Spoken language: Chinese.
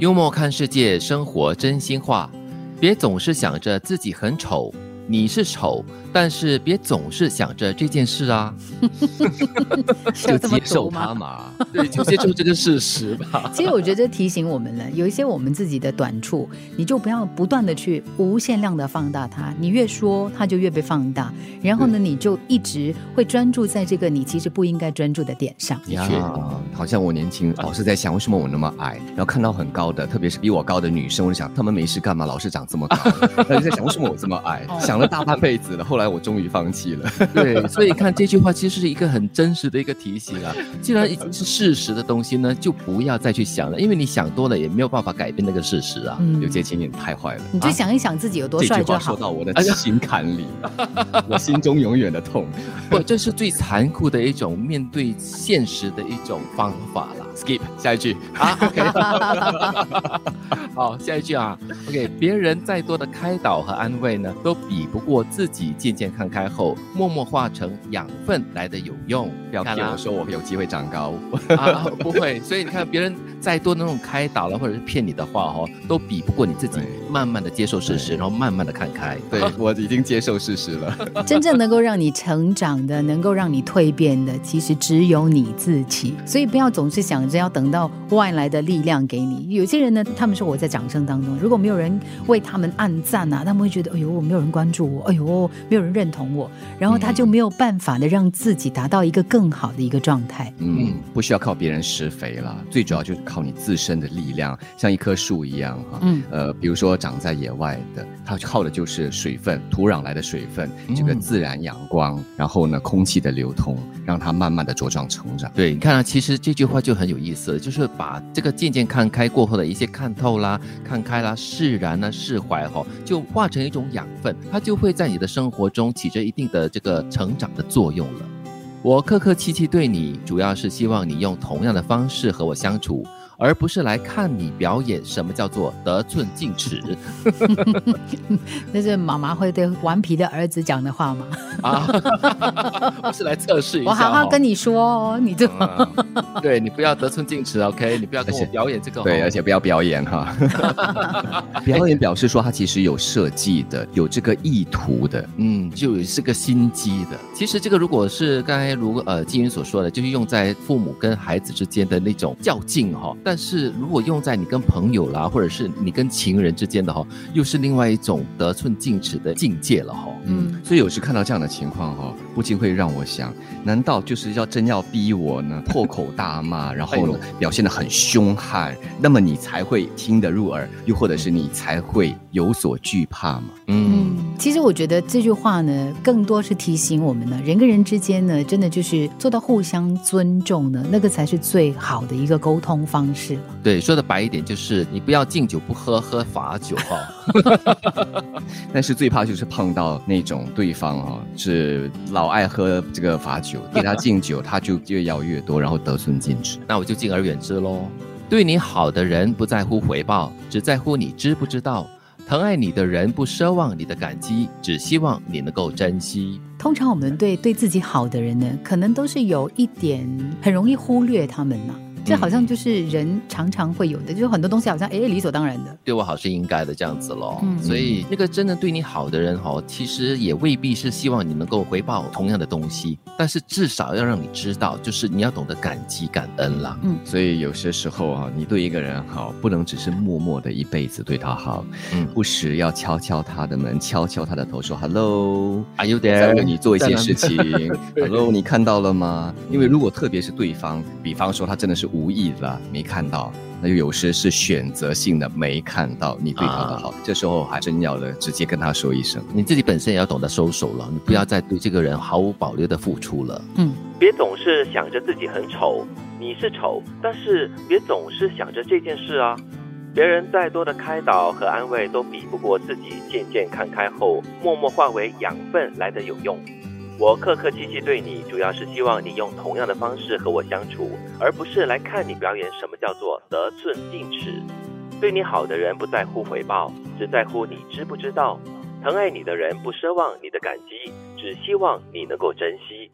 幽默看世界，生活真心话。别总是想着自己很丑，你是丑，但是别总是想着这件事啊。就接受它嘛，对，就接受这个事实吧。其实我觉得提醒我们了，有一些我们自己的短处，你就不要不断的去无限量的放大它。你越说，它就越被放大。然后呢，你就一直会专注在这个你其实不应该专注的点上。的确，好像我年轻老是在想，为什么我那么矮？然后看到很高的，特别是比我高的女生，我就想，她们没事干嘛？老是长这么高？然后在想，为什么我这么矮？想了大半辈子了，后来我终于放弃了。对，所以看这句话，其实是一个很真实的一个提醒啊。既然已经是事实的东西呢，就不要再去想了，因为你想多了也没有办法改变那个事实啊。有些青，你太坏了，你就想一想自己有多帅就好。说到我的心坎里，我心中永远的痛。不，这是最残酷的一种面对现实的一种方法了。Skip 下一句啊，OK，好，下一句啊，OK，别人再多的开导和安慰呢，都比不过自己渐渐看开后，默默化成养分来的有用。不要骗我说我有机会长高 啊，不会。所以你看，别人再多那种开导了，或者是骗你的话哦，都比不过你自己慢慢的接受事实，然后慢慢的看开。对我已经接受事实了。真正能够让你成长的，能够让你蜕变的，其实只有你自己。所以不要总是想。要等到外来的力量给你。有些人呢，他们说我在掌声当中，如果没有人为他们暗赞啊，他们会觉得哎呦，没有人关注我，哎呦，没有人认同我，然后他就没有办法的让自己达到一个更好的一个状态。嗯，不需要靠别人施肥了，最主要就是靠你自身的力量，像一棵树一样哈。嗯，呃，比如说长在野外的，它靠的就是水分、土壤来的水分，这个自然阳光，然后呢，空气的流通，让它慢慢的茁壮成长。对，你看啊，其实这句话就很有。意思就是把这个渐渐看开过后的一些看透啦、看开啦、释然啦、释怀哈，就化成一种养分，它就会在你的生活中起着一定的这个成长的作用了。我客客气气对你，主要是希望你用同样的方式和我相处。而不是来看你表演，什么叫做得寸进尺？那是妈妈会对顽皮的儿子讲的话吗？啊，不是来测试一下。我好好跟你说哦，你就对你不要得寸进尺，OK？你不要跟我表演这个，对，而且不要表演哈。表演表示说他其实有设计的，有这个意图的，嗯，就是个心机的。其实这个如果是刚才如呃金云所说的，就是用在父母跟孩子之间的那种较劲哈。但是如果用在你跟朋友啦，或者是你跟情人之间的哈，又是另外一种得寸进尺的境界了哈。嗯，所以有时看到这样的情况哈，不禁会让我想，难道就是要真要逼我呢？破口大骂，然后呢表现的很凶悍，那么你才会听得入耳，又或者是你才会有所惧怕吗？嗯，其实我觉得这句话呢，更多是提醒我们呢，人跟人之间呢，真的就是做到互相尊重呢，那个才是最好的一个沟通方式。是，对，说的白一点就是你不要敬酒不喝，喝罚酒哈。但是最怕就是碰到那种对方啊是老爱喝这个罚酒，给他敬酒他就越要越多，然后得寸进尺，那我就敬而远之喽。对你好的人不在乎回报，只在乎你知不知道；疼爱你的人不奢望你的感激，只希望你能够珍惜。通常我们对对自己好的人呢，可能都是有一点很容易忽略他们呢。这好像就是人常常会有的，就是很多东西好像哎理所当然的，对我好是应该的这样子咯。嗯，所以那个真的对你好的人哦，其实也未必是希望你能够回报同样的东西，但是至少要让你知道，就是你要懂得感激感恩啦。嗯，所以有些时候啊，你对一个人好，不能只是默默的一辈子对他好，嗯，不时要敲敲他的门，敲敲他的头，说 “hello”，are you there？为你做一些事情，“hello”，你看到了吗？因为如果特别是对方，比方说他真的是。无无意的没看到，那就有时是选择性的没看到你对他的好，这时候还真要的直接跟他说一声，你自己本身也要懂得收手了，你不要再对这个人毫无保留的付出了。嗯，别总是想着自己很丑，你是丑，但是别总是想着这件事啊。别人再多的开导和安慰，都比不过自己渐渐看开后，默默化为养分来的有用。我客客气气对你，主要是希望你用同样的方式和我相处，而不是来看你表演什么叫做得寸进尺。对你好的人不在乎回报，只在乎你知不知道；疼爱你的人不奢望你的感激，只希望你能够珍惜。